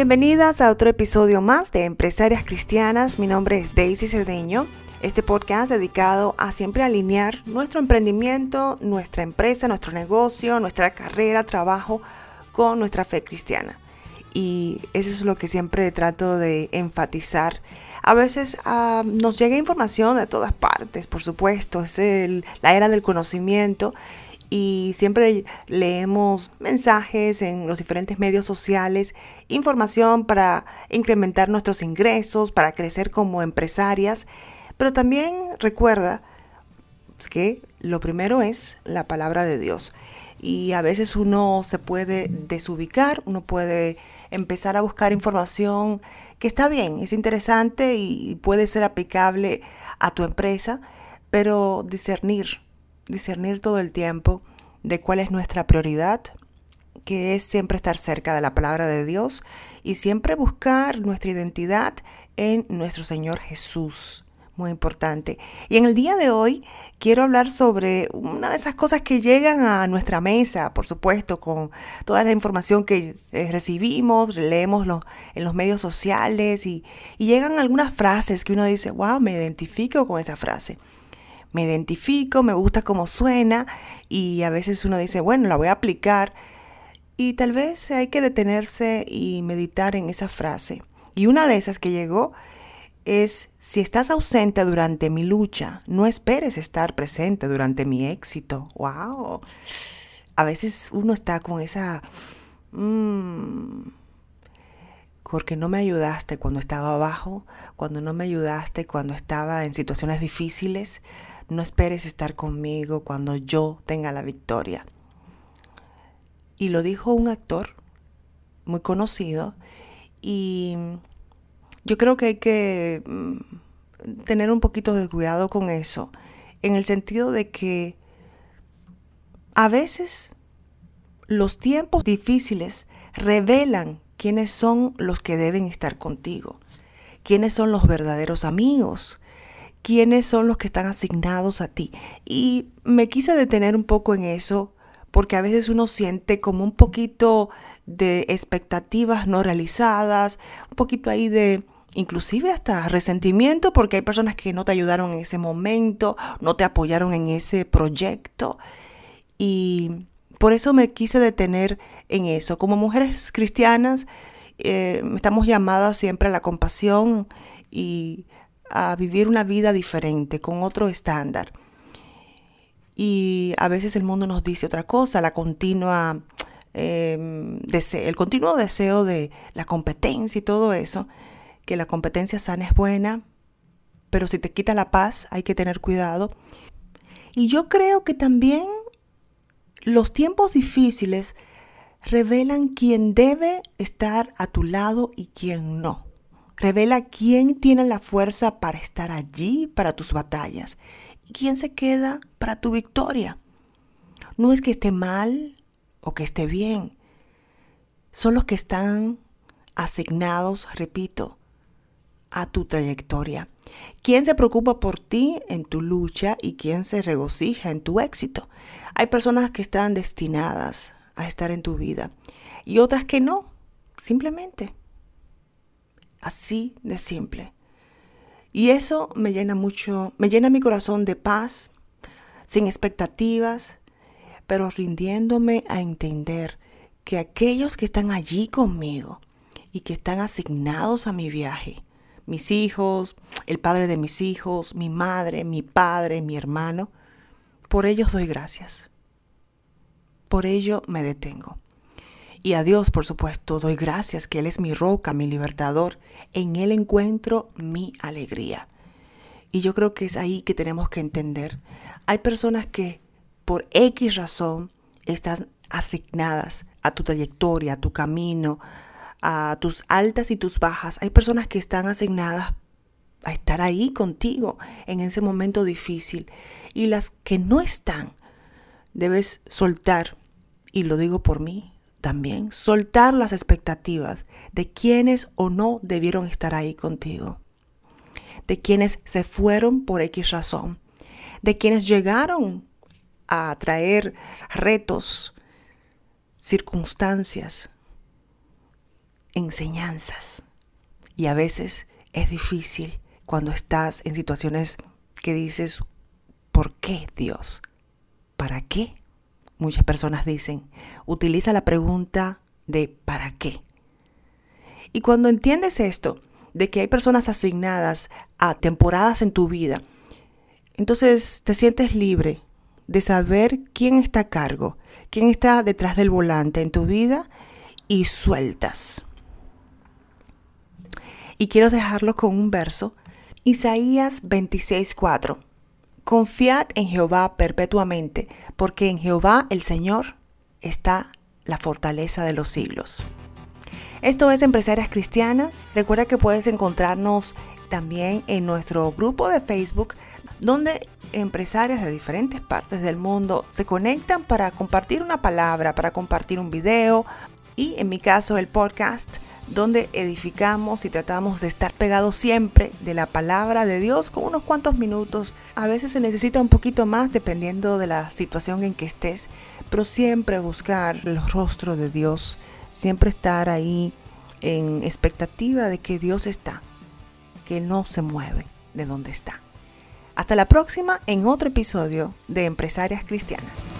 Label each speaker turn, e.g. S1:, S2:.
S1: Bienvenidas a otro episodio más de Empresarias Cristianas. Mi nombre es Daisy Cedeño. Este podcast dedicado a siempre alinear nuestro emprendimiento, nuestra empresa, nuestro negocio, nuestra carrera, trabajo con nuestra fe cristiana. Y eso es lo que siempre trato de enfatizar. A veces ah, nos llega información de todas partes, por supuesto, es la era del conocimiento y siempre leemos mensajes en los diferentes medios sociales, información para incrementar nuestros ingresos, para crecer como empresarias, pero también recuerda que lo primero es la palabra de Dios. Y a veces uno se puede desubicar, uno puede empezar a buscar información que está bien, es interesante y puede ser aplicable a tu empresa, pero discernir discernir todo el tiempo de cuál es nuestra prioridad, que es siempre estar cerca de la palabra de Dios y siempre buscar nuestra identidad en nuestro Señor Jesús. Muy importante. Y en el día de hoy quiero hablar sobre una de esas cosas que llegan a nuestra mesa, por supuesto, con toda la información que eh, recibimos, leemos en los medios sociales y, y llegan algunas frases que uno dice, wow, me identifico con esa frase me identifico, me gusta cómo suena y a veces uno dice, bueno, la voy a aplicar y tal vez hay que detenerse y meditar en esa frase. Y una de esas que llegó es, si estás ausente durante mi lucha, no esperes estar presente durante mi éxito. ¡Wow! A veces uno está con esa... Mmm, porque no me ayudaste cuando estaba abajo, cuando no me ayudaste cuando estaba en situaciones difíciles, no esperes estar conmigo cuando yo tenga la victoria. Y lo dijo un actor muy conocido y yo creo que hay que mm, tener un poquito de cuidado con eso, en el sentido de que a veces los tiempos difíciles revelan quiénes son los que deben estar contigo, quiénes son los verdaderos amigos, quiénes son los que están asignados a ti. Y me quise detener un poco en eso porque a veces uno siente como un poquito de expectativas no realizadas, un poquito ahí de inclusive hasta resentimiento porque hay personas que no te ayudaron en ese momento, no te apoyaron en ese proyecto. Y por eso me quise detener en eso. Como mujeres cristianas, eh, estamos llamadas siempre a la compasión y a vivir una vida diferente, con otro estándar. Y a veces el mundo nos dice otra cosa, la continua, em, el continuo deseo de la competencia y todo eso, que la competencia sana es buena, pero si te quita la paz hay que tener cuidado. Y yo creo que también los tiempos difíciles revelan quién debe estar a tu lado y quién no. Revela quién tiene la fuerza para estar allí para tus batallas y quién se queda para tu victoria. No es que esté mal o que esté bien. Son los que están asignados, repito, a tu trayectoria. ¿Quién se preocupa por ti en tu lucha y quién se regocija en tu éxito? Hay personas que están destinadas a estar en tu vida y otras que no, simplemente. Así de simple. Y eso me llena mucho, me llena mi corazón de paz, sin expectativas, pero rindiéndome a entender que aquellos que están allí conmigo y que están asignados a mi viaje, mis hijos, el padre de mis hijos, mi madre, mi padre, mi hermano, por ellos doy gracias. Por ello me detengo. Y a Dios, por supuesto, doy gracias que Él es mi roca, mi libertador. En Él encuentro mi alegría. Y yo creo que es ahí que tenemos que entender. Hay personas que por X razón están asignadas a tu trayectoria, a tu camino, a tus altas y tus bajas. Hay personas que están asignadas a estar ahí contigo en ese momento difícil. Y las que no están, debes soltar. Y lo digo por mí, también soltar las expectativas de quienes o no debieron estar ahí contigo, de quienes se fueron por X razón, de quienes llegaron a traer retos, circunstancias enseñanzas. Y a veces es difícil cuando estás en situaciones que dices, ¿por qué Dios? ¿Para qué? Muchas personas dicen, utiliza la pregunta de ¿para qué? Y cuando entiendes esto, de que hay personas asignadas a temporadas en tu vida, entonces te sientes libre de saber quién está a cargo, quién está detrás del volante en tu vida y sueltas. Y quiero dejarlo con un verso, Isaías 26:4. Confiad en Jehová perpetuamente, porque en Jehová el Señor está la fortaleza de los siglos. Esto es Empresarias Cristianas. Recuerda que puedes encontrarnos también en nuestro grupo de Facebook, donde empresarias de diferentes partes del mundo se conectan para compartir una palabra, para compartir un video y en mi caso el podcast donde edificamos y tratamos de estar pegados siempre de la palabra de Dios con unos cuantos minutos. A veces se necesita un poquito más dependiendo de la situación en que estés, pero siempre buscar el rostro de Dios siempre estar ahí en expectativa de que Dios está, que no se mueve de donde está. Hasta la próxima en otro episodio de Empresarias Cristianas.